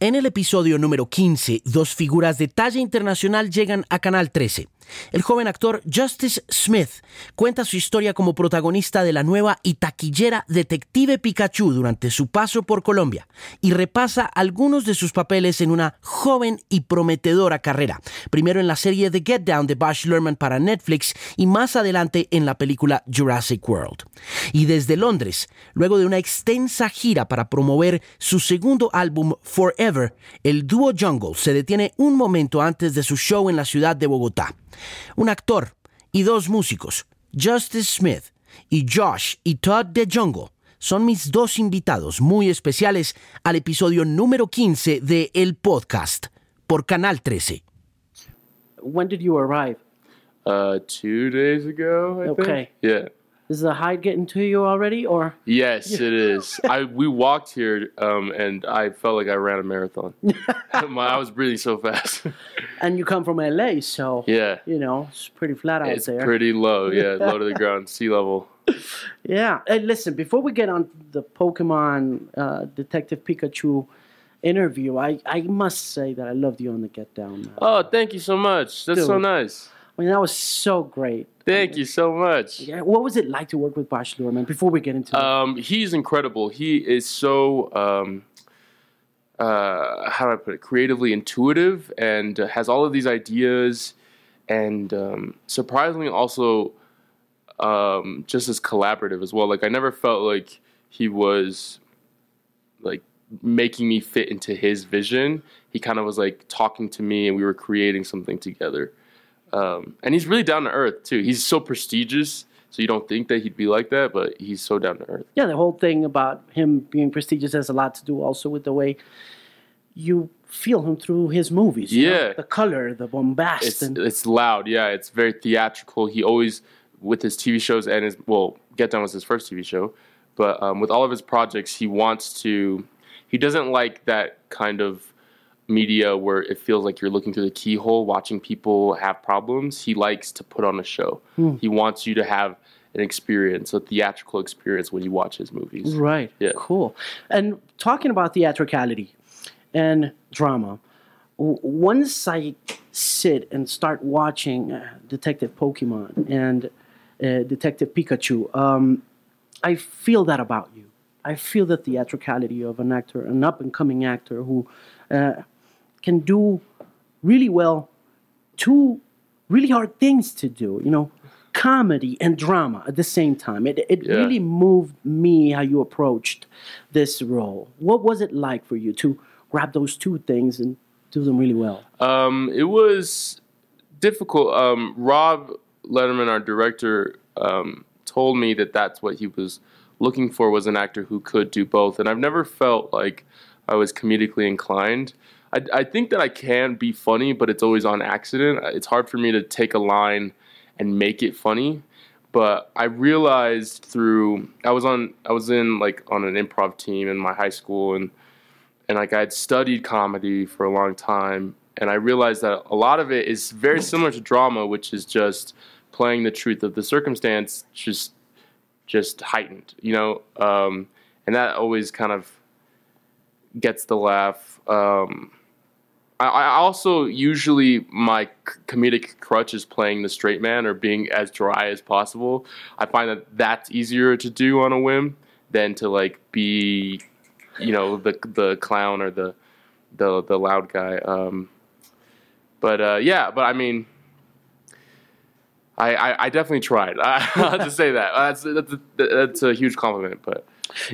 En el episodio número 15, dos figuras de talla internacional llegan a Canal 13. El joven actor Justice Smith cuenta su historia como protagonista de la nueva y taquillera Detective Pikachu durante su paso por Colombia y repasa algunos de sus papeles en una joven y prometedora carrera, primero en la serie The Get Down de Baz Luhrmann para Netflix y más adelante en la película Jurassic World. Y desde Londres, luego de una extensa gira para promover su segundo álbum Forever, el dúo Jungle se detiene un momento antes de su show en la ciudad de Bogotá. Un actor y dos músicos, Justice Smith y Josh y Todd de Jungle, son mis dos invitados muy especiales al episodio número 15 de El Podcast por Canal 13. When did you arrive? Uh, two days ago, I Okay. think. Yeah. Is the hide getting to you already, or Yes, it is. I we walked here, um, and I felt like I ran a marathon. My, I was breathing so fast. and you come from LA, so yeah, you know it's pretty flat out it's there. pretty low. Yeah, low to the ground, sea level. Yeah. Hey, listen, before we get on the Pokemon uh, Detective Pikachu interview, I, I must say that I loved you on the Get Down. Man. Oh, thank you so much. That's so nice. I mean, that was so great. Thank you so much. Yeah, what was it like to work with Baz Luhrmann? Before we get into it, Um, he's incredible. He is so um, uh, how do I put it? Creatively intuitive and uh, has all of these ideas, and um, surprisingly also um, just as collaborative as well. Like I never felt like he was like making me fit into his vision. He kind of was like talking to me, and we were creating something together. Um, and he's really down to earth too. He's so prestigious, so you don't think that he'd be like that, but he's so down to earth. yeah, the whole thing about him being prestigious has a lot to do also with the way you feel him through his movies. you know? Yeah. the color, the bombast, It's and it's loud, yeah. It's very theatrical. He always with his TV shows and his well, Get Down was his first TV show, but um, with all of his projects, he wants to. He doesn't like that kind of media where it feels like you're looking through the keyhole, watching people have problems. He likes to put on a show. He wants you to have an experience, a theatrical experience when you watch his movies. Right. Yeah. Cool. And talking about theatricality and drama, w- once I sit and start watching uh, Detective Pokemon and uh, Detective Pikachu, um, I feel that about you. I feel the theatricality of an actor, an up and coming actor who uh, can do really well two really hard things to do, you know, comedy and drama at the same time. It, it Yeah. really moved me how you approached this role. What was it like for you to grab those two things and do them really well? Um, it was difficult. Um, Rob Letterman, our director, um, told me that that's what he was looking for was an actor who could do both, and I've never felt like I was comedically inclined. I, I think that I can be funny, but it's always on accident. It's hard for me to take a line and make it funny. But I realized through I was on I was in like on an improv team in my high school and and like I had studied comedy for a long time, and I realized that a lot of it is very similar to drama, which is just playing the truth of the circumstance, just just heightened, you know, um, and that always kind of gets the laugh. Um, I, also usually my comedic crutch is playing the straight man or being as dry as possible. I find that that's easier to do on a whim than to like be you know the the clown or the the the loud guy. Um, but uh, yeah, but I mean, I I, I definitely tried. I have to say that that's that's a, that's a huge compliment. But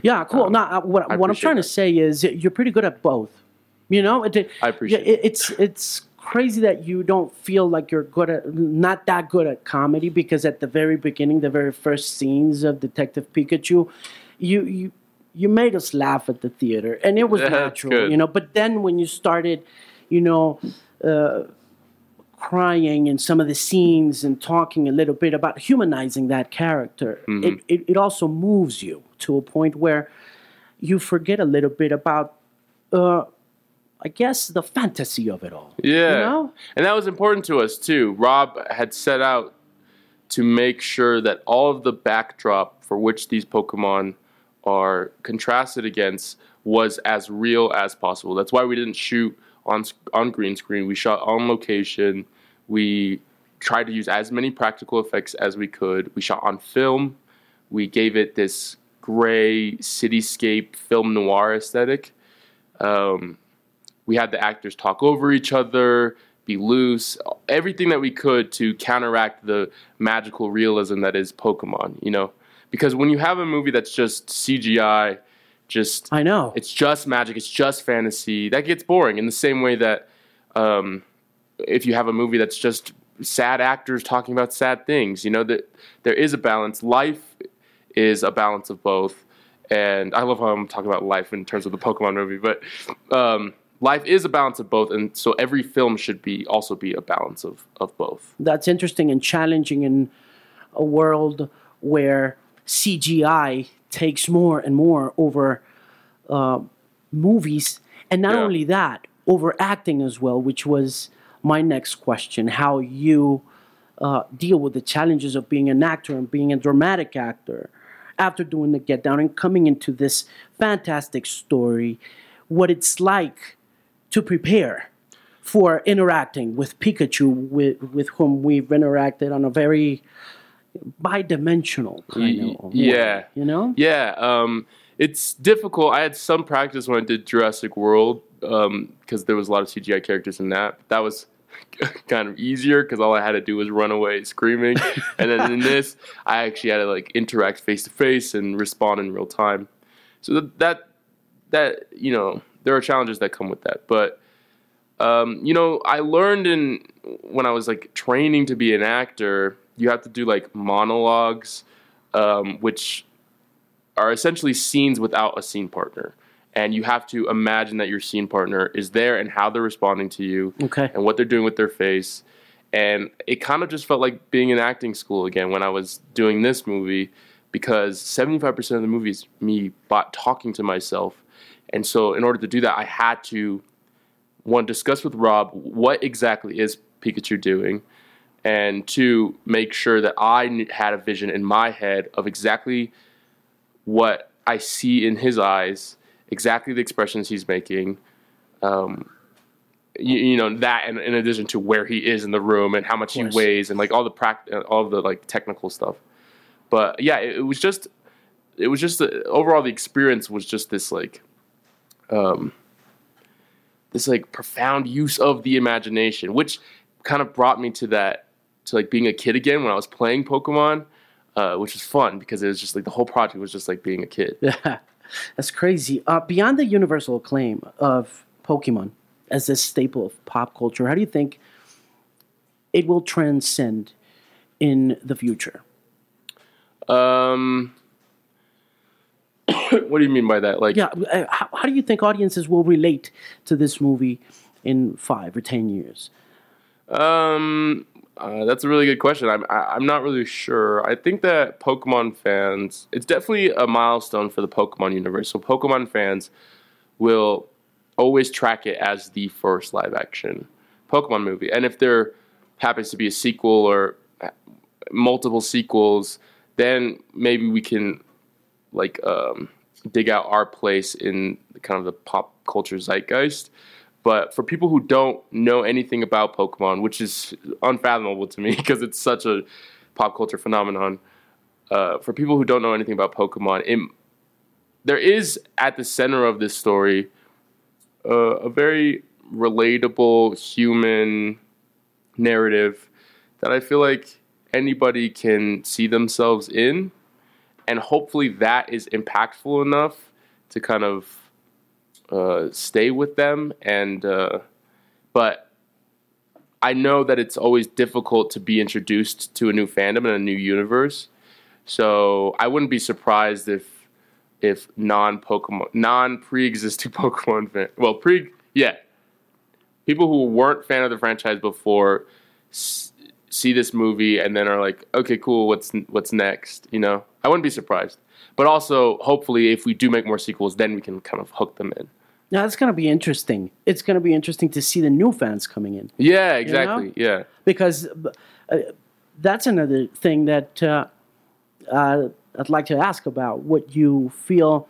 Yeah, cool. Um, no, uh, what, what I'm trying to say is you're pretty good at both. You know, it, I appreciate it, it's it's crazy that you don't feel like you're good at not that good at comedy because at the very beginning, the very first scenes of Detective Pikachu, you you you made us laugh at the theater, and it was That's natural, good. you know. But then when you started, you know. Uh, crying in some of the scenes and talking a little bit about humanizing that character, it, it, it also moves you to a point where you forget a little bit about, uh, I guess, the fantasy of it all. yeah, You know? and that was important to us too. Rob had set out to make sure that all of the backdrop for which these Pokemon are contrasted against was as real as possible. That's why we didn't shoot on on green screen. We shot on location. We tried to use as many practical effects as we could. We shot on film. We gave it this gray cityscape film noir aesthetic. Um, we had the actors talk over each other, be loose, everything that we could to counteract the magical realism that is Pokemon, you know? Because when you have a movie that's just CGI, just I know. it's just magic, it's just fantasy, that gets boring in the same way that um, if you have a movie that's just sad actors talking about sad things, you know, that there is a balance. Life is a balance of both. And I love how I'm talking about life in terms of the Pokemon movie, but um, life is a balance of both, and so every film should be also be a balance of of both. That's interesting and challenging in a world where CGI takes more and more over uh, movies, and not Yeah. only that, over acting as well, which was my next question: how you uh, deal with the challenges of being an actor and being a dramatic actor after doing the Get Down and coming into this fantastic story, what it's like to prepare for interacting with Pikachu, with, with whom we've interacted on a very bi-dimensional kind Y- of yeah. way, you know? Yeah, um, it's difficult. I had some practice when I did Jurassic World because there was a lot of CGI characters in that. That was kind of easier because all I had to do was run away screaming. and then in this, I actually had to like interact face to face and respond in real time. So that, that that you know there are challenges that come with that, but um, you know I learned in when I was like training to be an actor, you have to do like monologues, um, which are essentially scenes without a scene partner. And you have to imagine that your scene partner is there and how they're responding to you Okay. and what they're doing with their face. And it kind of just felt like being in acting school again when I was doing this movie because 75% of the movie is me bot talking to myself. And so, in order to do that, I had to one discuss with Rob what exactly is Pikachu doing, and two make sure that I had a vision in my head of exactly what I see in his eyes, exactly the expressions he's making. Um, you, you know that, and in addition to where he is in the room and how much he weighs, and like all the pract- uh, all the like technical stuff. But yeah, it, it was just, it was just the, overall the experience was just this like, um, this like profound use of the imagination, which kind of brought me to that to like being a kid again when I was playing Pokemon, uh, which was fun because it was just like the whole project was just like being a kid. Yeah, That's crazy. Uh, beyond the universal acclaim of Pokemon as this staple of pop culture, how do you think it will transcend in the future? Um, what do you mean by that? Like, Yeah, uh, how, how do you think audiences will relate to this movie in five or ten years? Um, uh, that's a really good question. I'm I, I'm not really sure. I think that Pokemon fans, it's definitely a milestone for the Pokemon universe. So Pokemon fans will always track it as the first live action Pokemon movie, and if there happens to be a sequel or uh, multiple sequels, then maybe we can like um, dig out our place in kind of the pop culture zeitgeist. But for people who don't know anything about Pokemon, which is unfathomable to me because it's such a pop culture phenomenon, uh, for people who don't know anything about Pokemon, it, there is at the center of this story uh, a very relatable human narrative that I feel like anybody can see themselves in, and hopefully that is impactful enough to kind of uh, stay with them. And uh, but I know that it's always difficult to be introduced to a new fandom and a new universe. So I wouldn't be surprised if if non Pokemon, non pre existing Pokemon fan, well pre yeah, people who weren't fan of the franchise before s- see this movie and then are like, okay, cool, what's what's next? You know, I wouldn't be surprised. But also, hopefully, if we do make more sequels, then we can kind of hook them in. Now that's going to be interesting. It's going to be interesting to see the new fans coming in Yeah, exactly. Yeah. because uh, that's another thing that uh, uh, I'd like to ask about what you feel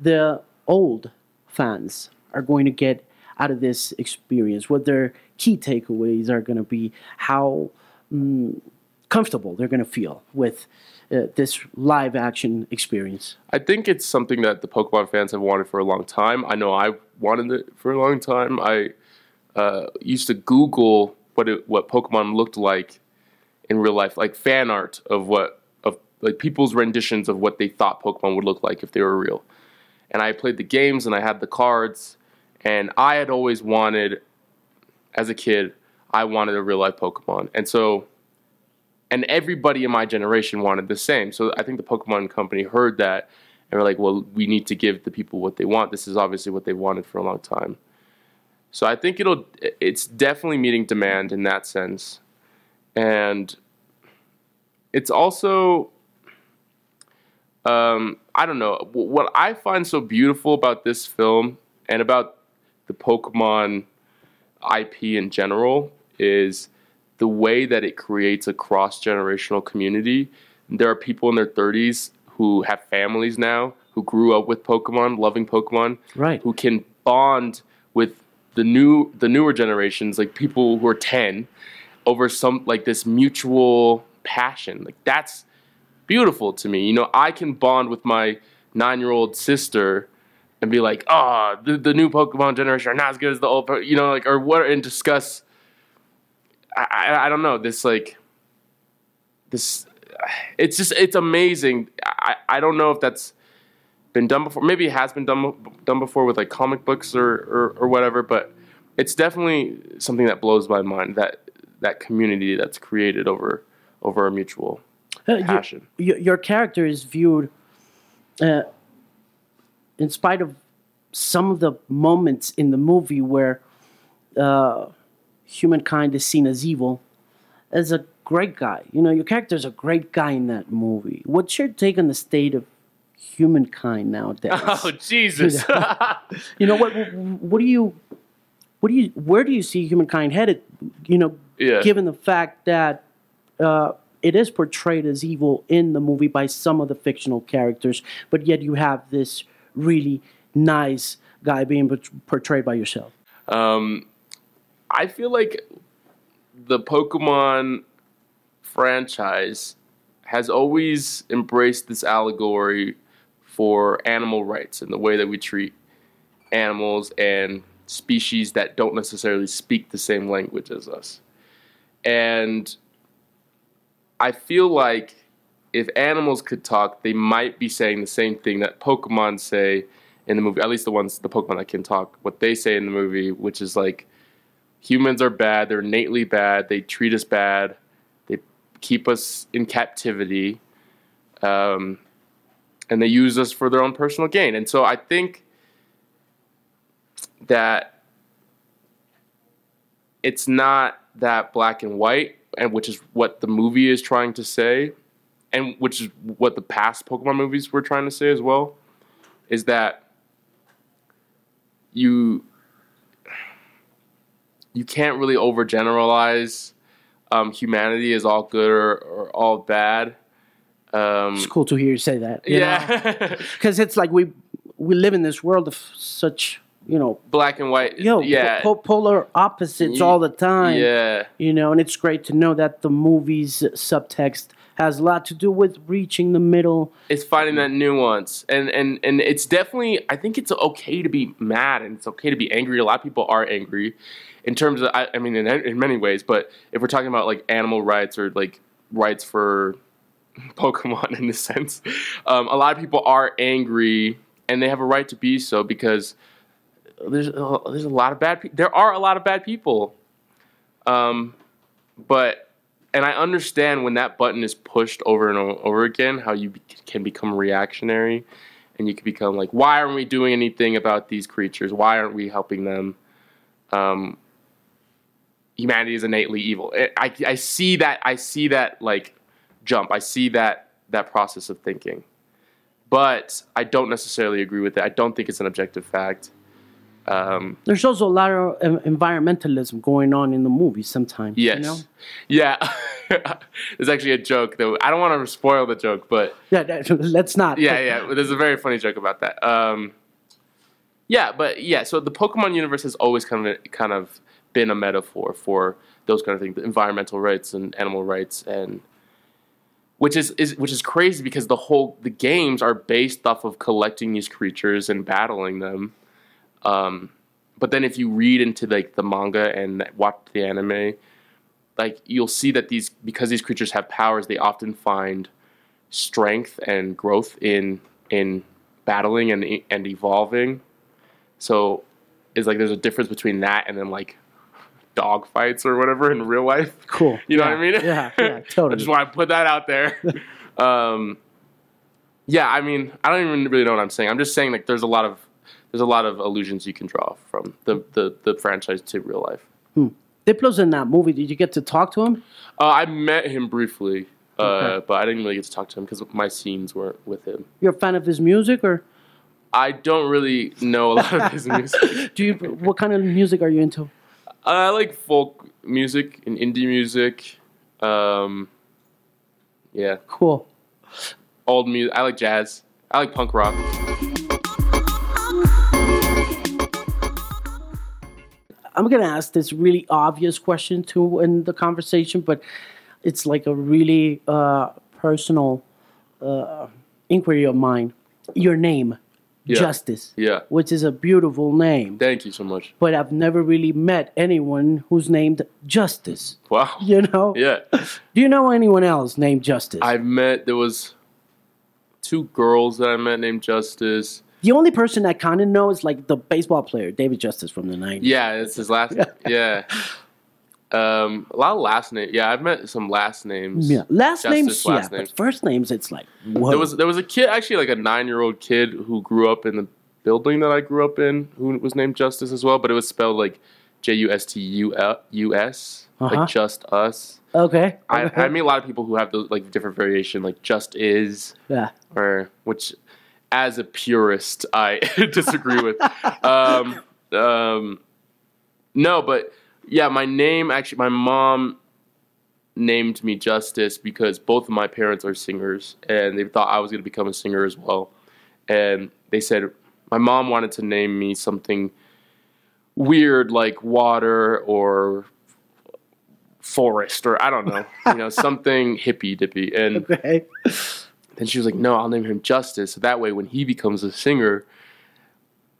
the old fans are going to get out of this experience, what their key takeaways are going to be, how mm, comfortable they're going to feel with uh, this live action experience. I think it's something that the Pokemon fans have wanted for a long time. I know I wanted it for a long time. I uh, used to Google what it, what Pokemon looked like in real life, like fan art of what of like people's renditions of what they thought Pokemon would look like if they were real. And I played the games and I had the cards, and I had always wanted, as a kid, I wanted a real life Pokemon, and so. And everybody in my generation wanted the same. So I think the Pokemon company heard that and were like, well, we need to give the people what they want. This is obviously what they wanted for a long time. So I think it'll it's definitely meeting demand in that sense. And it's also um, I don't know what I find so beautiful about this film and about the Pokemon IP in general is the way that it creates a cross generational community. There are people in their 30s who have families now who grew up with Pokemon, loving Pokemon, Right. who can bond with the new the newer generations, like people who are 10, over some like this mutual passion. Like that's beautiful to me. You know, I can bond with my nine year old sister and be like, oh, the, the new Pokemon generation are not as good as the old, po-" you know, like, or what, and discuss. I, I, don't know, this, like, this, it's just, it's amazing. I, I don't know if that's been done before. Maybe it has been done, done before with like comic books or, or, or whatever, but it's definitely something that blows my mind that, that community that's created over, over a mutual Uh, passion. your, your character is viewed, uh, in spite of some of the moments in the movie where uh, humankind is seen as evil, as a great guy. You know, your character is a great guy in that movie. What's your take on the state of humankind nowadays? Oh Jesus! you know what? What do you? What do you? Where do you see humankind headed? You know, Yeah. given the fact that uh, it is portrayed as evil in the movie by some of the fictional characters, but yet you have this really nice guy being portrayed by yourself. Um, I feel like the Pokemon franchise has always embraced this allegory for animal rights and the way that we treat animals and species that don't necessarily speak the same language as us. And I feel like if animals could talk, they might be saying the same thing that Pokemon say in the movie. At least the ones, the Pokemon that can talk, what they say in the movie, which is like humans are bad, they're innately bad, they treat us bad, they keep us in captivity, um, and they use us for their own personal gain. And so I think that it's not that black and white, and which is what the movie is trying to say, and which is what the past Pokemon movies were trying to say as well, is that you you can't really overgeneralize um, humanity is all good or, or all bad. Um, It's cool to hear you say that. yeah, because it's like we we live in this world of such you know black and white. yo yeah, po- polar opposites all the time. Yeah, you know, and it's great to know that the movie's subtext has a lot to do with reaching the middle. it's finding that nuance, and and and it's definitely. I think it's okay to be mad and it's okay to be angry. A lot of people are angry, in terms of. I, I mean, in, in many ways. But if we're talking about like animal rights or like rights for Pokemon in this sense, um, a lot of people are angry, and they have a right to be so because there's a, there's a lot of bad. Pe- there are a lot of bad people, um, but and I understand when that button is pushed over and over again, how you can become reactionary, and you can become like, why aren't we doing anything about these creatures? Why aren't we helping them? Um, humanity is innately evil. I, I, see that. I see that like jump. I see that that process of thinking, but I don't necessarily agree with it. I don't think it's an objective fact. Um, There's also a lot of environmentalism going on in the movie sometimes. yes, You know? yeah. There's actually a joke though. I don't want to spoil the joke, but Yeah, that, let's not. yeah, yeah. There's a very funny joke about that. Um, yeah, but yeah. So the Pokemon universe has always kind of kind of been a metaphor for those kind of things, environmental rights and animal rights, and which is, is which is crazy because the whole the games are based off of collecting these creatures and battling them. Um, but then if you read into like the manga and watch the anime, like you'll see that these because these creatures have powers, they often find strength and growth in in battling and and evolving. So it's like there's a difference between that and then like dog fights or whatever in real life. Cool. You know Yeah, what I mean? yeah, yeah, I totally. just want to put that out there. um, yeah, I mean, I don't even really know what I'm saying. I'm just saying like there's a lot of there's a lot of illusions you can draw from the the, the franchise to real life. Diplo's in that movie. Did you get to talk to him? Uh, I met him briefly, uh, Okay. but I didn't really get to talk to him because my scenes weren't with him. You're a fan of his music, or I don't really know a lot of his music. do you? What kind of music are you into? I like folk music and indie music. Um, yeah, Cool. old music. I like jazz. I like punk rock. I'm gonna ask this really obvious question too in the conversation, but it's like a really uh, personal uh, inquiry of mine. Your name, Yeah. Justice, Yeah. which is a beautiful name, Thank you so much. but I've never really met anyone who's named Justice. Wow. You know? Yeah. Do you know anyone else named Justice? I've met there was two girls that I met named Justice. the only person I kind of know is like the baseball player, David Justice from the 90s. Yeah, it's his last yeah. Um a lot of last names. Yeah, I've met some last names. Yeah. Last Justice names, last yeah, names. but first names, it's like, whoa. There was there was a kid actually like a nine year old kid who grew up in the building that I grew up in who was named Justice as well, but it was spelled like J U S T U U S. Uh-huh. Like just us. okay. I. I meet a lot of people who have those like different variation, like just is. yeah. or which as a purist I disagree with. Um, um, no, but yeah, my name actually, my mom named me Justice because both of my parents are singers and they thought I was going to become a singer as well. And they said my mom wanted to name me something weird like water or forest or I don't know, you know, something hippy dippy. And Okay. then she was like, "No, I'll name him Justice." So that way, when he becomes a singer,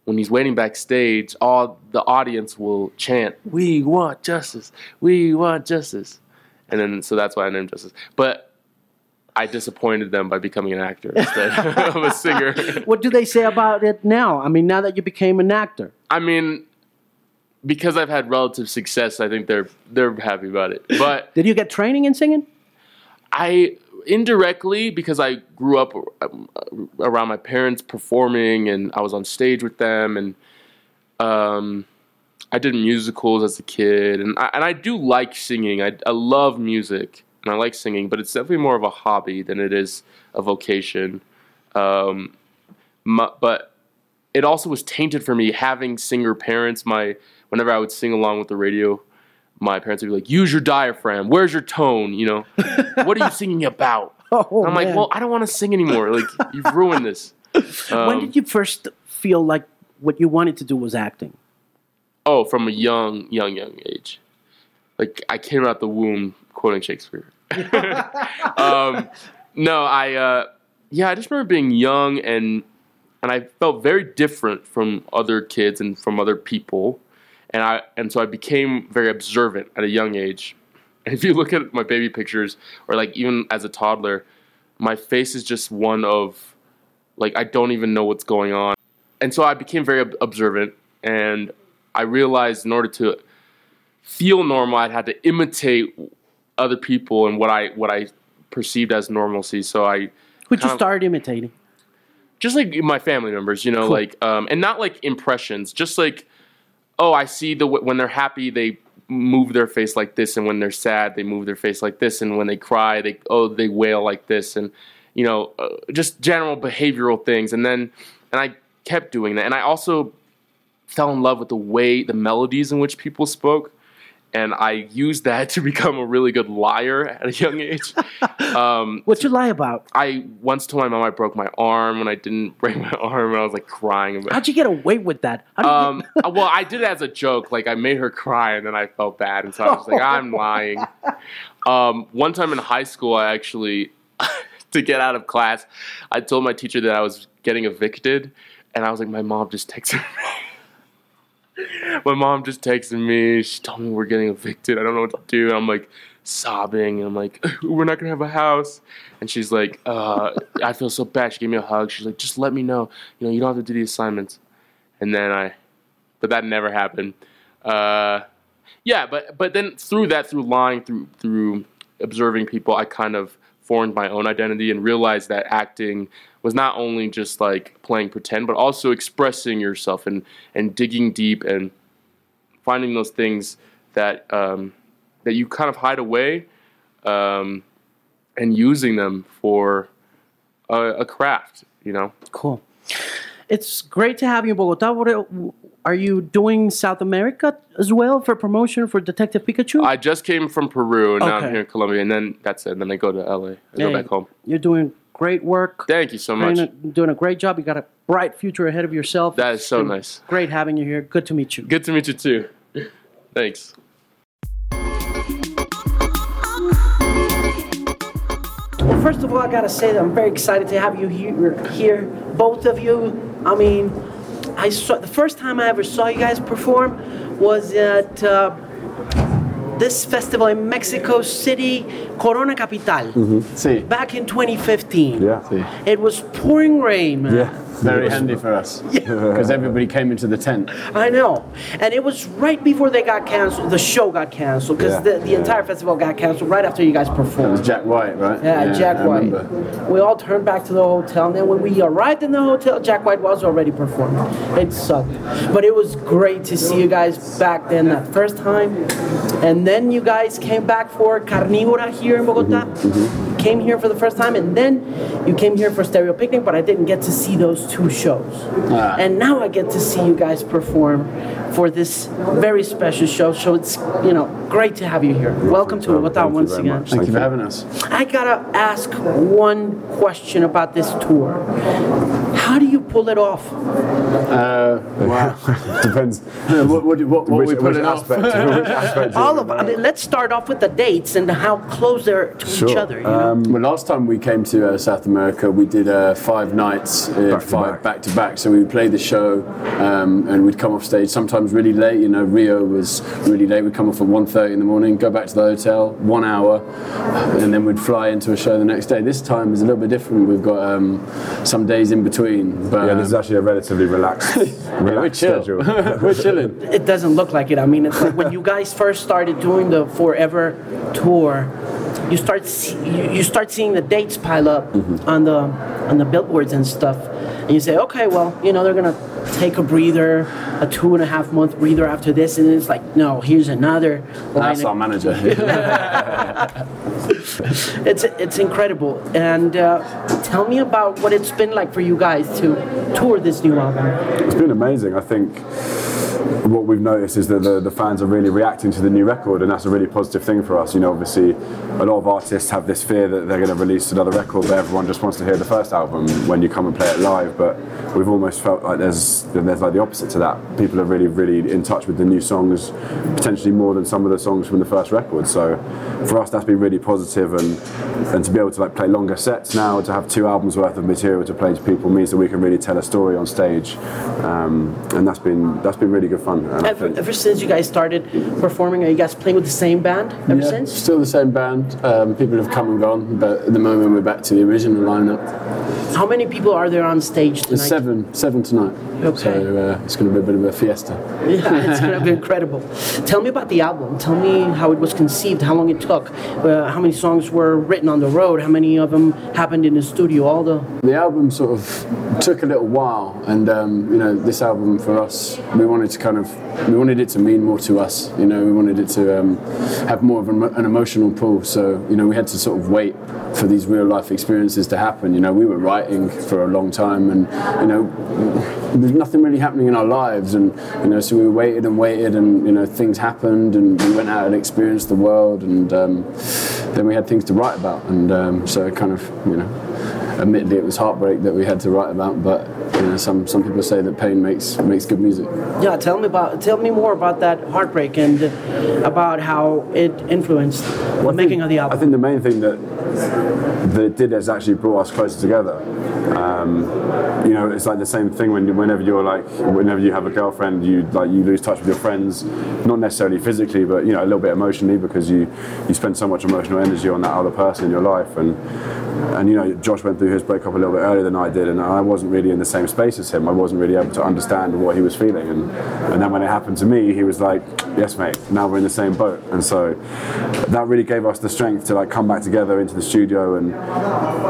when he's waiting backstage, all the audience will chant, "We want justice! We want justice!" And then, so that's why I named Justice. But I disappointed them by becoming an actor instead of a singer. What do they say about it now? I mean, now that you became an actor. I mean, because I've had relative success, I think they're they're happy about it. But Did you get training in singing? I indirectly because I grew up um, around my parents performing and I was on stage with them and um, I did musicals as a kid and I, and I do like singing. I, I love music and I like singing, but it's definitely more of a hobby than it is a vocation. Um, my, but it also was tainted for me having singer parents. My whenever I would sing along with the radio, my parents would be like, "Use your diaphragm. Where's your tone? You know, what are you singing about?" Oh, I'm like, "Well, I don't want to sing anymore. Like, you've ruined this." when Um, did you first feel like what you wanted to do was acting? oh, from a young, young, young age. Like I came out the womb quoting Shakespeare. um, no, I uh, yeah, I just remember being young and and I felt very different from other kids and from other people, and I and so I became very observant at a young age. And if you look at my baby pictures, or like even as a toddler, my face is just one of like I don't even know what's going on, and so I became very observant, and I realized in order to feel normal, I'd had to imitate other people and what I what I perceived as normalcy. So I Who'd you start imitating? just like my family members, you know, Cool. like um, and not like impressions, just like oh, I see the when they're happy they move their face like this, and when they're sad they move their face like this, and when they cry they oh they wail like this, and you know uh, just general behavioral things, and then and I kept doing that, and I also fell in love with the way the melodies in which people spoke and I used that to become a really good liar at a young age. Um, What you lie about? I once told my mom I broke my arm when I didn't break my arm, and I was like crying about. How'd you get away with that? Did you Um, well, I did it as a joke. Like I made her cry, and then I felt bad, and so I was like, "I'm lying." Um, one time in high school, I actually, to get out of class, I told my teacher that I was getting evicted, and I was like, "My mom just texted me." My mom just texted me. She told me we're getting evicted. I don't know what to do. I'm like sobbing, and I'm like, "We're not gonna have a house." And she's like, uh, "I feel so bad." She gave me a hug. She's like, "Just let me know. You know, you don't have to do the assignments." And then I, but that never happened. Uh, yeah, but but then through that, through lying, through through observing people, I kind of formed my own identity and realized that acting was not only just like playing pretend, but also expressing yourself and and digging deep and finding those things that um, that you kind of hide away um, and using them for a, a craft. You know. Cool. It's great to have you in Bogota. What are- you doing South America as well for promotion for Detective Pikachu? I just came from Peru and now I'm here in Colombia, and then that's it. And then I go to LA. I go back home. You're doing great work. Thank you so much. Doing a, doing a great job. You got a bright future ahead of yourself. That is so nice. Great having you here. Good to meet you. Good to meet you too. Thanks. Well, first of all, I gotta say that I'm very excited to have you here, here, both of you. I mean, I saw the first time I ever saw you guys perform was at uh, this festival in Mexico City, Corona Capital, See, back in 2015. Yeah. See. It was pouring rain, man. yeah, Very handy for us because everybody came into the tent. I know. And it was right before they got canceled, the show got canceled, because Yeah. the, the entire festival got canceled right after you guys performed. It was. Jack White, right? Yeah, Jack I White. remember. We all turned back to the hotel, and then when we arrived in the hotel, Jack White was already performing. It sucked. But it was great to see you guys back then that first time. And then you guys came back for Carnivora here in mm-hmm. Bogota. Mm-hmm. Came here for the first time, and then you came here for Stereo Picnic, but I didn't get to see those two shows. Ah. And now I get to see you guys perform for this very special show. So it's, you know, great to have you here. Welcome to Bogota Thank you once again. much. Thank you for having us. I gotta ask one question about this tour. How do you pull it off? Wow, Depends. what what, what, what which, we which pulling off? aspect? which aspect All of I mean, let's start off with the dates and how close they're to each other. You know? Well, last time we came to uh, South America, we did uh, five nights, uh, Back to five back. back to back. So we would play the show, um, and we'd come off stage sometimes really late. You know, Rio was really late. We'd come off at 1.30 in the morning, go back to the hotel, one hour, and then we'd fly into a show the next day. This time is a little bit different. We've got um, some days in between, but Yeah, this is actually a relatively relaxed, we're relaxed chill. schedule. we're chilling. it doesn't look like it. I mean, it's like when you guys first started doing the Forever tour, you start see, you, you start seeing the dates pile up Mm-hmm. on the on the billboards and stuff, and you say, okay, well, you know, they're gonna take a breather, a two and a half month breather after this, and it's like, no, here's another. line That's our manager. It's it's incredible. And uh, tell me about what it's been like for you guys to tour this new album. It's been amazing. I think what we've noticed is that the, the fans are really reacting to the new record, and that's a really positive thing for us. You know, obviously, a lot of artists have this fear that they're going to release another record, but everyone just wants to hear the first album when you come and play it live. But we've almost felt like there's there's like the opposite to that. People are really, really in touch with the new songs, potentially more than some of the songs from the first record. So for us, that's been really positive, and and to be able to like play longer sets now, to have two albums worth of material to play to people means that we can really tell a story on stage, um, and that's been that's been really good fun. Ever, ever since you guys started performing, are you guys playing with the same band ever Yeah, since? Still the same band. Um, people have come and gone, but at the moment we're back to the original lineup. How many people are there on stage tonight? There's seven, seven tonight. Okay. So uh, it's going to be a bit of a fiesta. Yeah, it's gonna be incredible. Tell me about the album. Tell me how it was conceived, how long it took, uh, how many songs were written on the road, how many of them happened in the studio, all the. The album sort of took a little while, and um, you know, this album for us, we wanted to kind of, we wanted it to mean more to us. You know, we wanted it to um, have more of an, emotional pull. So you know, we had to sort of wait for these real life experiences to happen. You know, we were writing for a long time, and you know, there's nothing really happening in our lives, and you know, so we waited and waited, and you know, things happened, and we went out and experienced the world, and um, then we had things to write about, and um, so kind of, you know, admittedly it was heartbreak that we had to write about, but you know, some some people say that pain makes makes good music. Yeah, tell me about tell me more about that heartbreak and about how it influenced the making of the album. I think the main thing that that it did is actually brought us closer together. Um, you know, it's like the same thing when whenever you're like, whenever you have a girlfriend, you like you lose touch with your friends, not necessarily physically, but you know, a little bit emotionally because you you spend so much emotional energy on that other person in your life, and and you know, Josh went through his breakup a little bit earlier than I did, and I wasn't really in the same space as him. I wasn't really able to understand what he was feeling, and and then when it happened to me, he was like, "Yes, mate. Now we're in the same boat," and so that really gave us the strength to like come back together into the studio and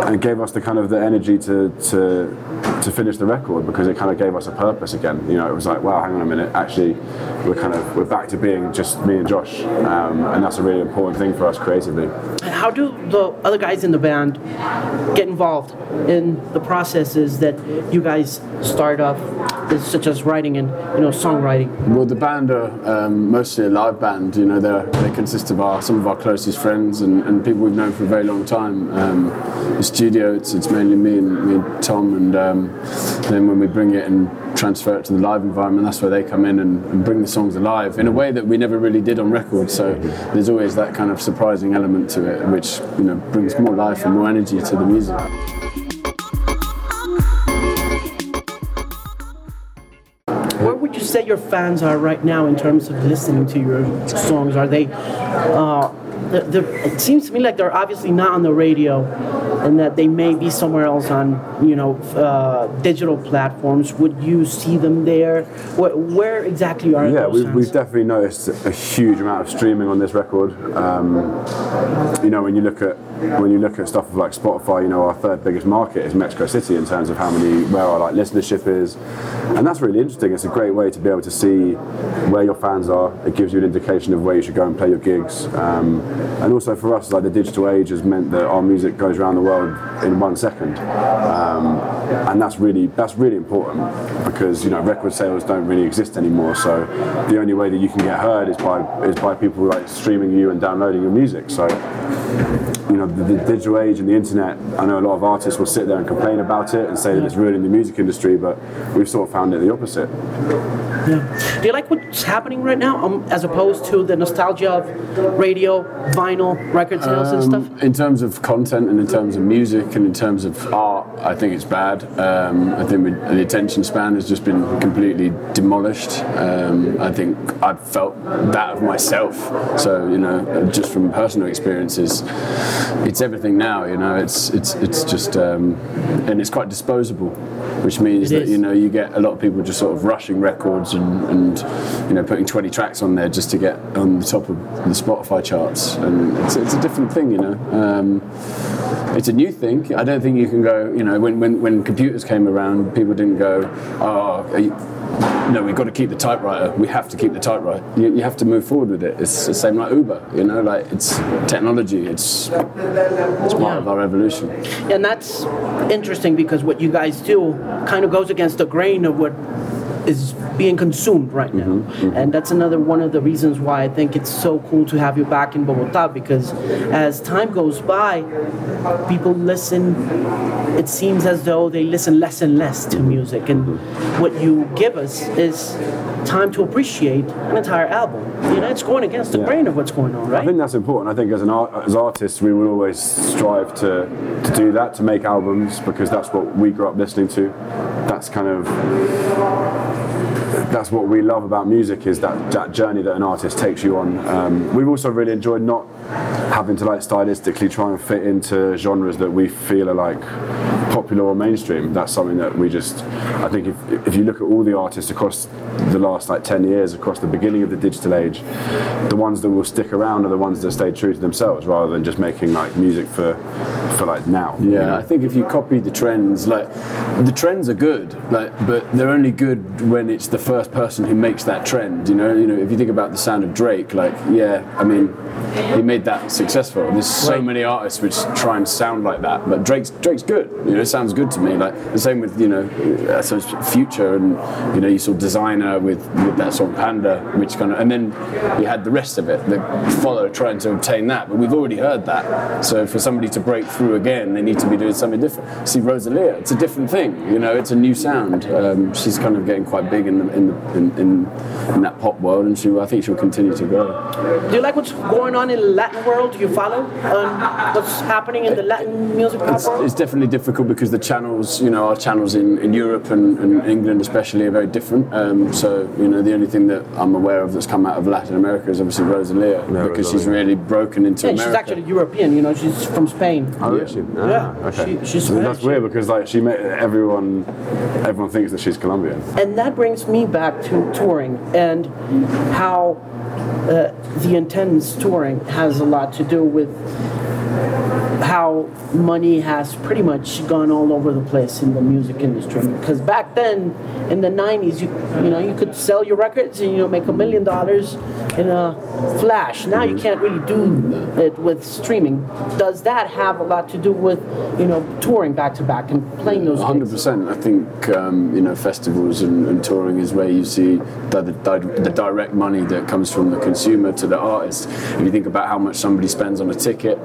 and gave us the kind of the energy to to to finish the record because it kind of gave us a purpose again. You know, it was like, wow, hang on a minute. Actually, we're kind of we're back to being just me and Josh, um, and that's a really important thing for us creatively. How do the other guys in the band get involved in the processes that you guys start off, such as writing and you know songwriting? Well, the band are um, mostly a live band. You know, they they consist of our some of our closest friends and, and people we've known for a very long time. Um, the studio, it's, it's mainly me and me and Tom, and um, then when we bring it and transfer it to the live environment, that's where they come in and, and bring the songs alive in a way that we never really did on record. So there's always that kind of surprising element to it, which you know brings more life and more energy to the music. Where would you say your fans are right now in terms of listening to your songs? Are they? Uh, they're, they're, it seems to me like they're obviously not on the radio, and that they may be somewhere else on you know uh, digital platforms. Would you see them there? Where, where exactly are Yeah, those we've, we've definitely noticed a huge amount of streaming on this record. Um, you know, when you look at when you look at stuff like Spotify, you know, our third biggest market is Mexico City in terms of how many where our like listenership is, and that's really interesting. It's a great way to be able to see where your fans are. It gives you an indication of where you should go and play your gigs, um, and also for us, like the digital age has meant that our music goes around the world in one second, um, and that's really that's really important because you know record sales don't really exist anymore. So the only way that you can get heard is by is by people like streaming you and downloading your music. So you know, the, the digital age and the internet, I know a lot of artists will sit there and complain about it and say that it's ruining the music industry, but we've sort of found it the opposite. Yeah. Do you like what's happening right now, um, as opposed to the nostalgia of radio, vinyl, record sales, and stuff? Um, In terms of content and in terms of music and in terms of art, I think it's bad. Um, I think we, the attention span has just been completely demolished. Um, I think I've felt that of myself. So you know, just from personal experiences, it's everything now. You know, it's it's it's just um, and it's quite disposable, which means It that is. you know you get a lot of people just sort of rushing records and, and you know putting 20 tracks on there just to get on the top of the Spotify charts, and it's, it's a different thing. You know, um, it's a new thing. I don't think you can go. You know, when when, when computers came around, people didn't go, oh. You, no, we've got to keep the typewriter. We have to keep the typewriter. You, you have to move forward with it. It's the same like Uber, you know, like it's technology. It's it's part of our evolution. And that's interesting because what you guys do kind of goes against the grain of what is being consumed right mm-hmm, now. Mm-hmm. And that's another one of the reasons why I think it's so cool to have you back in Bogota because as time goes by, people listen, it seems as though they listen less and less to mm-hmm. music. And what you give us is time to appreciate an entire album. You know, it's going against the Yeah. grain of what's going on, right? I think that's important. I think as an art, as artists, we will always strive to, to do that, to make albums, because that's what we grew up listening to. That's kind of that's what we love about music is that, that journey that an artist takes you on. Um, we've also really enjoyed not having to like stylistically try and fit into genres that we feel are like popular or mainstream. That's something that we just, I think if, if you look at all the artists across the last like 10 years, across the beginning of the digital age, the ones that will stick around are the ones that stay true to themselves rather than just making like music for, for like now. you Yeah, know? I think if you copy the trends, like the trends are good, like but they're only good when it's the first person who makes that trend. You know, you know, if you think about the sound of Drake, like yeah, I mean, he made that successful. There's so many artists which try and sound like that, but Drake's Drake's good. You know, it sounds good to me. Like the same with you know, suppose Future and you know you saw Desiigner with with that song Panda, which kind of and then you had the rest of it that follow trying to obtain that. But we've already heard that. So for somebody to break through again, they need to be doing something different. See Rosalia, it's a different thing. You know, it's a new sound. Um, she's kind of getting quite big in the, in, the, in, in in that pop world, and she I think she'll continue to grow. Do you like what's going on in the Latin world? Do you follow um, what's happening in the Latin music pop It's, world? it's definitely difficult because the channels, you know, our channels in, in Europe and, and England especially are very different. Um, so, you know, the only thing that I'm aware of that's come out of Latin America is obviously Rosalia because she's really broken into Yeah, she's actually European. You know, she's from Spain. Oh, is she? Ah, Yeah, okay. she- she's So that's weird because like she met everyone. Everyone thinks that she's Colombian. And that brings me back to touring and how uh, the intense touring has a lot to do with how money has pretty much gone all over the place in the music industry. Because back then, in the '90s, you you know you could sell your records and you know make a million dollars in a flash. Now you can't really do it with streaming. Does that have a lot to do with you know touring back to back and playing those? hundred percent. I think um, you know festivals and, and touring is where you see the, the, the direct money that comes from the consumer to the artist. If you think about how much somebody spends on a ticket,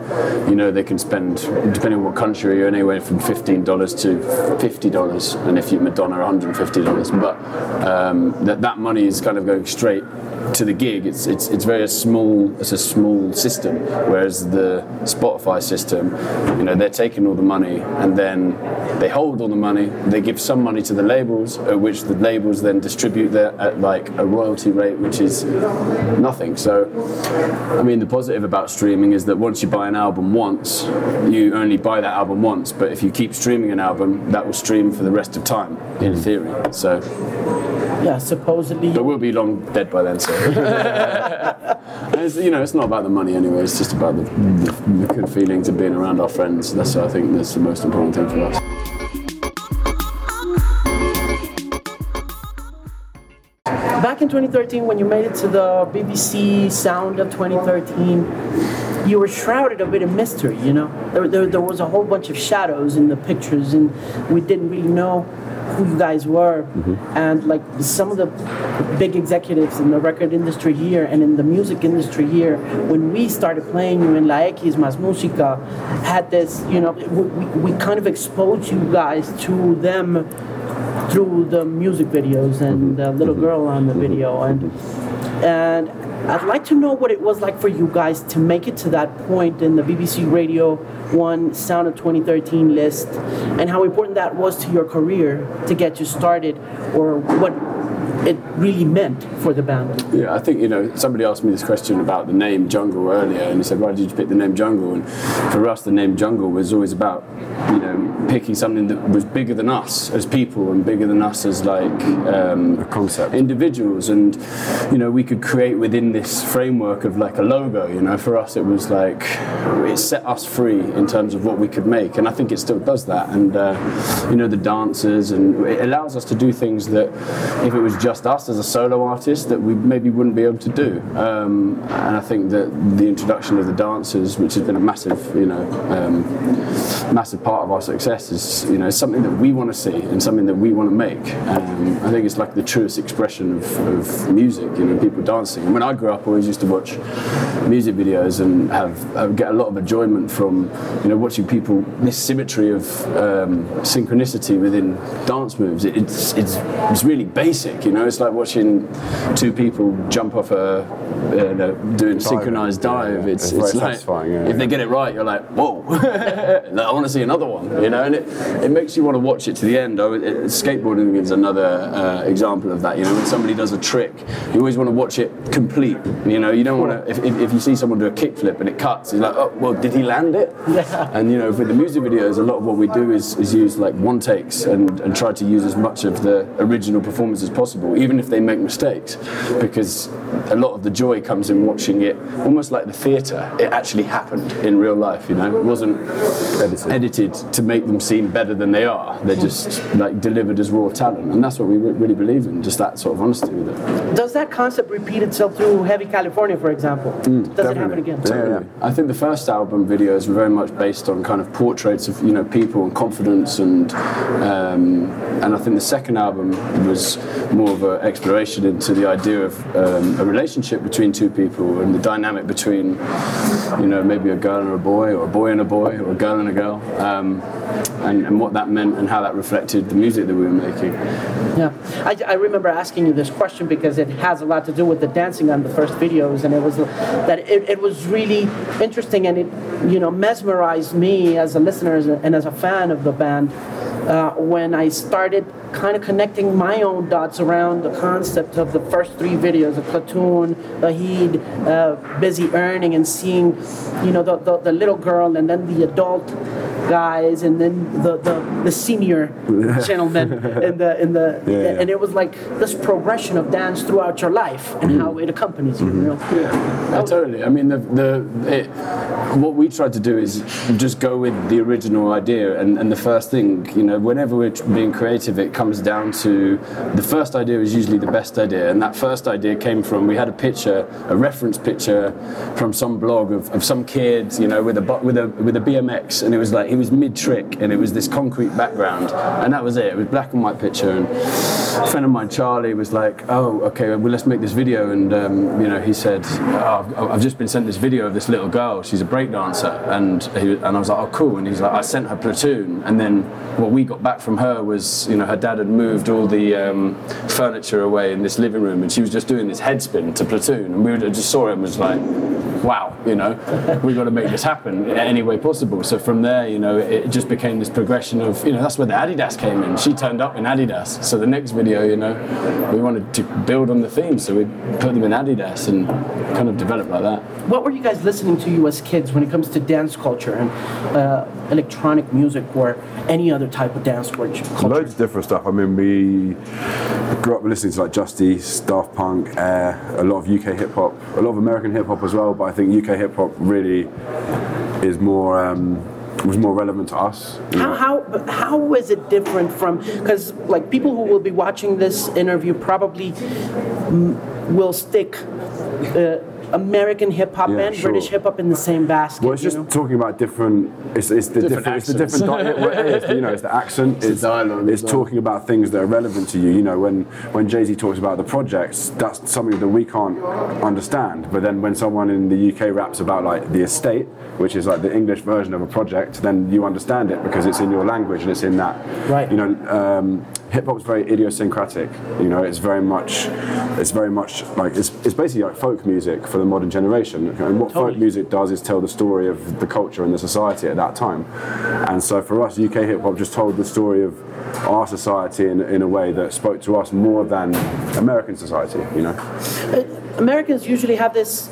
you know they can spend depending on what country you're in anywhere from fifteen dollars to fifty dollars, and if you're Madonna, one hundred and fifty dollars. But um, that that money is kind of going straight to the gig. It's it's it's very small. It's a small system, whereas the Spotify system, you know, they're taking all the money and then they hold all the money. They give some money to the labels, at which the labels then distribute that at like a royalty rate, which is nothing. So, I mean, the positive about streaming is that once you buy an album once, you only buy that album once. But if you keep streaming an album, that will stream for the rest of time, in hmm. theory. So, Yeah, supposedly. but we'll be long dead by then. So, it's, you know, it's not about the money anyway. It's just about the, the, the good feelings of being around our friends. That's I think that's the most important thing for us. Back in 2013, when you made it to the BBC Sound of 2013, you were shrouded a bit in mystery, you know? There, there, there was a whole bunch of shadows in the pictures, and we didn't really know who you guys were. Mm-hmm. And like some of the big executives in the record industry here and in the music industry here, when we started playing you in La X Más Música, had this, you know, we, we we kind of exposed you guys to them through the music videos and mm-hmm. the little mm-hmm. girl on the video. And and I'd like to know what it was like for you guys to make it to that point in the BBC Radio 1 Sound of 2013 list and how important that was to your career to get you started or what it really meant for the band. Yeah, I think you know somebody asked me this question about the name Jungle earlier, and he said, "Why did you pick the name Jungle?" And for us, the name Jungle was always about you know picking something that was bigger than us as people and bigger than us as like um, A concept. individuals, and you know we could create within this framework of like a logo. You know, for us it was like it set us free in terms of what we could make, and I think it still does that. And uh, you know the dancers, and it allows us to do things that if it was just us as a solo artist, that we maybe wouldn't be able to do. Um, and I think that the introduction of the dancers, which has been a massive, you know, um, massive part of our success, is you know something that we want to see and something that we want to make. Um, I think it's like the truest expression of, of music. You know, people dancing. And when I grew up, I always used to watch music videos and have, have get a lot of enjoyment from you know watching people this symmetry of um, synchronicity within dance moves. It, it's it's it's really basic. You know, it's like watching two people jump off a uh, no, doing a synchronized dive. yeah. It's It's very it's like satisfying, yeah, if they get it right, you're like whoa. I want to see another one. You know, and it, it makes you want to watch it to the end. Oh, it- skateboarding is another uh, example of that. You know, when somebody does a trick, you always want to watch it complete. You know, you don't want to. If, if, if you see someone do a kickflip and it cuts, you're like, oh, well, did he land it? Yeah. And you know, for the music videos, a lot of what we do is, is use like one takes and, and try to use as much of the original performance as possible, even if they make mistakes, because a lot of the joy comes in watching it, almost like the theatre. It actually happened in real life. You know, it wasn't Edited. edited to make them seem better than they are. They're just like delivered as raw talent, and that's what we re- really believe in. Just that sort of honesty with it. Does that concept repeat itself through Heavy California, for example? Mm, Does it happen again? Yeah, yeah. I think the first album videos were very much based on kind of portraits of you know people and confidence, and um, and I think the second album was more of an exploration into the idea of um, a relationship between two people and the dynamic between you know maybe a girl and a boy, or a boy and a boy, or a girl and a girl, um, and, and what that meant and how that reflected the music that we were making. Yeah, I, I remember asking you this question because it has a lot to do with the dancing on the first videos, and it was that it, it was really interesting, and it you know me as a listener and as a fan of the band uh, when I started kind of connecting my own dots around the concept of the first three videos of Platoon, Aheed, uh, Busy Earning, and seeing you know the, the, the little girl and then the adult guys and then the, the, the senior gentleman in the in the Yeah, yeah. and it was like this progression of dance throughout your life and how mm-hmm. it accompanies you. you know? Mm-hmm. Yeah, uh, totally. I mean, the, the it, what we tried to do is just go with the original idea, and, and the first thing, you know, whenever we're being creative, it comes down to the first idea is usually the best idea, and that first idea came from we had a picture, a reference picture from some blog of, of some kid, you know, with a with a with a BMX, and it was like he was mid trick, and it was this concrete background, and that was it. It was black and white picture, and a friend of mine, Charlie, was like, "Oh, okay, well, let's make this video." And um, you know, he said, oh, I've- "I've just been sent this video of this little girl. She's a breakdancer," and he, and I was like, "Oh, cool." And he's like, "I sent her Platoon," and then what we got back from her was, you know, her dad had moved all the um, furniture away in this living room, and she was just doing this head spin to Platoon, and we just saw it and was like. Wow, you know, we've got to make this happen any way possible. So from there, you know, it just became this progression of, you know, that's where the Adidas came in. She turned up in Adidas. So the next video, you know, we wanted to build on the theme, so we put them in Adidas and kind of developed like that. What were you guys listening to you as kids when it comes to dance culture and uh, electronic music or any other type of dance culture? Loads of different stuff. I mean, we grew up listening to like Justice, Daft Punk, Air, a lot of UK hip hop, a lot of American hip hop as well. But I think UK hip hop really is more um, was more relevant to us. you know. How, how, how is it different from, because like people who will be watching this interview probably will stick uh, American hip hop Yeah, and sure. British hip hop in the same basket. Well, it's just know? talking about different. It's, it's the Different different. it's the different. Di- it is, you know, it's the accent. It's, the dialogue It's talking about things that are relevant to you. You know, when when Jay Z talks about the projects, that's something that we can't understand. But then when someone in the UK raps about like the estate, which is like the English version of a project, then you understand it because it's in your language and it's in that. Right. You know, um, hip hop's very idiosyncratic. You know, it's very much, it's very much like it's, it's basically like folk music for the modern generation. And what Totally. folk music does is tell the story of the culture and the society at that time. And so for us, UK hip hop just told the story of our society in, in a way that spoke to us more than American society. You know. Uh, Americans usually have this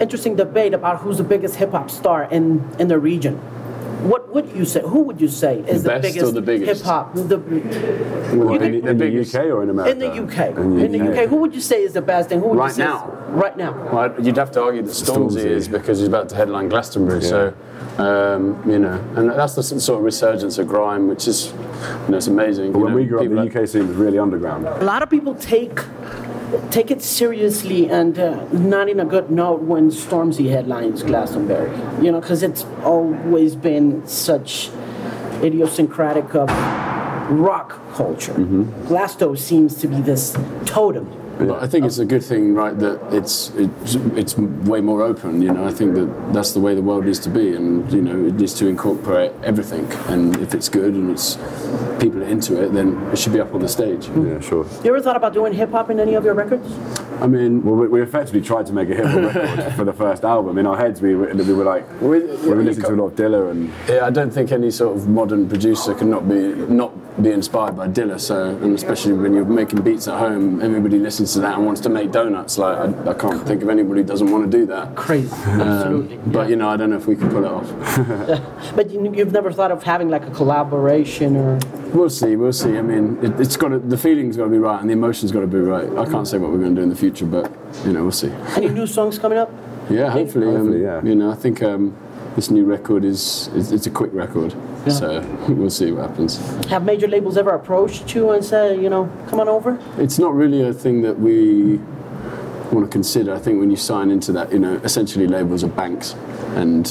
interesting debate about who's the biggest hip hop star in, in the region. What would you say? Who would you say is The the, best biggest, the biggest? hip hop? The, Well, could- in, in the UK or in America? in the UK. In the UK, who would you say is the best? And who would Right you say now? Is, right now. Well, you'd have to argue that Stormzy Stormzy. is because he's about to headline Glastonbury. So, um, you know, and that's the sort of resurgence of grime, which is, you know, it's amazing. But you when know, we grew up, the UK scene was really underground. A lot of people take take it seriously and uh, not in a good note when Stormzy headlines Glastonbury. You know, because it's always been such idiosyncratic of rock culture. Glasto seems to be this totem. But I think it's a good thing, right? That it's it's it's way more open. You know, I think that that's the way the world needs to be, and you know, it needs to incorporate everything. And if it's good and it's people are into it, then it should be up on the stage. Yeah, sure. You ever thought about doing hip hop in any of your records? I mean, Well, we, we effectively tried to make a hip hop record for the first album. In our heads, we were, we were like, we, We- were you listening to a lot of Dilla and Yeah, I don't think any sort of modern producer can not be not be inspired by Dilla. So, and especially when you're making beats at home, everybody listens to that and wants to make donuts. Like, I, I can't think of anybody who doesn't want to do that. Crazy, um, absolutely. But you know, I don't know if we can pull it off. But you, you've never thought of having like a collaboration or We'll see. We'll see. I mean, it, it's got to, the feeling's got to be right and the emotion's got to be right. I can't say what we're going to do in the future, but you know, we'll see. any new songs coming up? Yeah, hopefully. um, Hopefully, yeah. You know, I think um, this new record is, is it's a quick record. So we'll see what happens. Have major labels ever approached you and said, you know, come on over? It's not really a thing that we want to consider. I think when you sign into that, you know, essentially labels are banks, and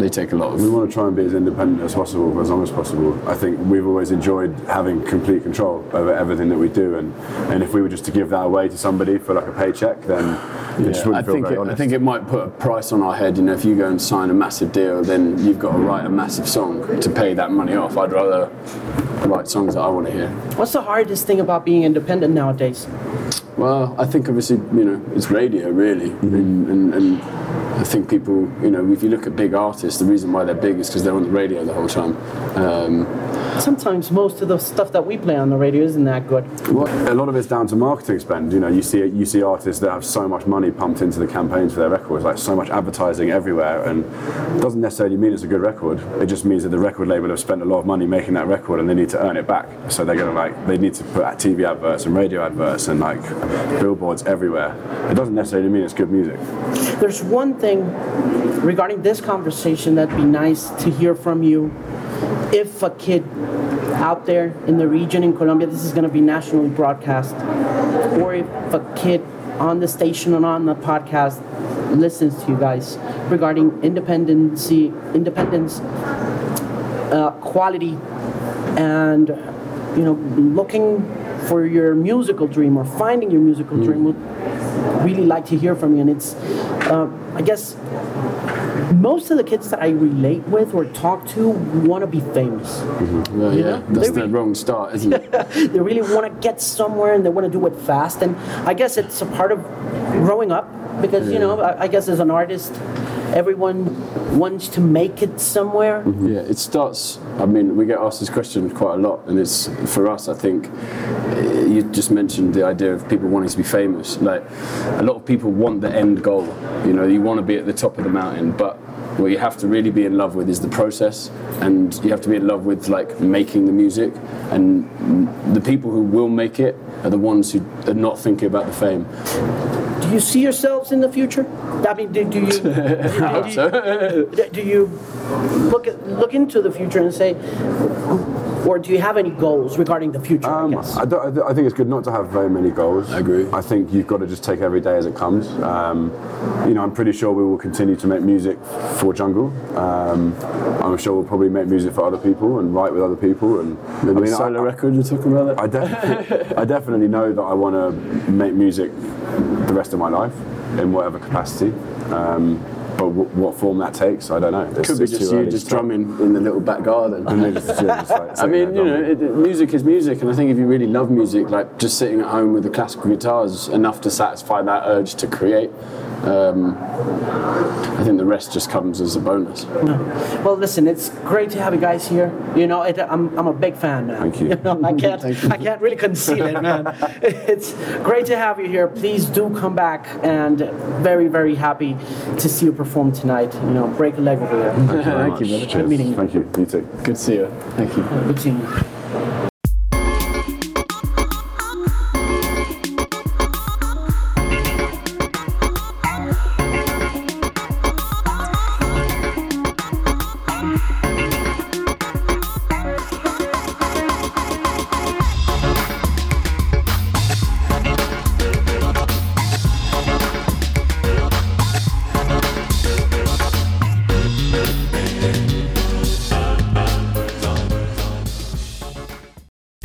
they take a lot We want to try and be as independent as possible for as long as possible. I think we've always enjoyed having complete control over everything that we do, and, and if we were just to give that away to somebody for like a paycheck, then it just Yeah, I wouldn't feel think very it, I think it might put a price on our head. You know, if you go and sign a massive deal, then you've got to write a massive song to pay that money off. I'd rather write songs that I want to hear. What's the hardest thing about being independent nowadays? Well, I think obviously, you know, it's radio really, and, and, and I think people, you know, if you look at big artists, the reason why they're big is because they're on the radio the whole time. Um, Sometimes most of the stuff that we play on the radio isn't that good. Well, a lot of it's down to marketing spend. You know, you see you see artists that have so much money pumped into the campaigns for their records, like so much advertising everywhere, and it doesn't necessarily mean it's a good record. It just means that the record label have spent a lot of money making that record, and they need to earn it back. So they're gonna like they need to put TV adverts and radio adverts and like billboards everywhere. It doesn't necessarily mean it's good music. There's one thing regarding this conversation that'd be nice to hear from you. If a kid out there in the region in Colombia, this is going to be nationally broadcast, or if a kid on the station and on the podcast listens to you guys regarding independency, independence, uh, quality, and you know, looking for your musical dream or finding your musical dream, would really like to hear from you. And it's, uh, I guess, most of the kids that I relate with or talk to want to be famous. well, yeah, know, that's they the wrong start, isn't it? They really want to get somewhere and they want to do it fast. And I guess it's a part of growing up because, you know, I, I guess as an artist, everyone wants to make it somewhere. Yeah, it starts. I mean, we get asked this question quite a lot, and it's for us. I think eh, you just mentioned the idea of people wanting to be famous. Like a lot of people want the end goal. You know, you want to be at the top of the mountain, but what you have to really be in love with is the process, and you have to be in love with like making the music. And the people who will make it are the ones who are not thinking about the fame. Do you see yourselves in the future? I mean, do, do you do, do- do you look at, look into the future and say, or do you have any goals regarding the future? I Um, guess. I, don't, I don't- I think it's good not to have very many goals. I agree. I think you've got to just take every day as it comes. Um, you know, I'm pretty sure we will continue to make music for Jungle. Um, I'm sure we'll probably make music for other people and write with other people. And Maybe I mean, solo I, record. You're talking about that. I, def- I definitely know that I want to make music the rest of my life in whatever capacity. Um, but w- what form that takes, I don't know. It's, Could be just you just drumming in the little back garden. Just- yeah, just like I mean, you know, it, it- music is music, and I think if you really love music, like just sitting at home with the classical guitars enough to satisfy that urge to create. Um, I think the rest just comes as a bonus. Well, listen, it's great to have you guys here. You know, it, I'm, I'm a big fan, man. Thank you. know, I can't I can't really conceal it, man. It's great to have you here. Please do come back, and very very happy to see you perform tonight. You know, break a leg over there. Thank you very Thank you, brother. Cheers. meeting you. Thank you. You too. Good to see you. Thank you. Good seeing you.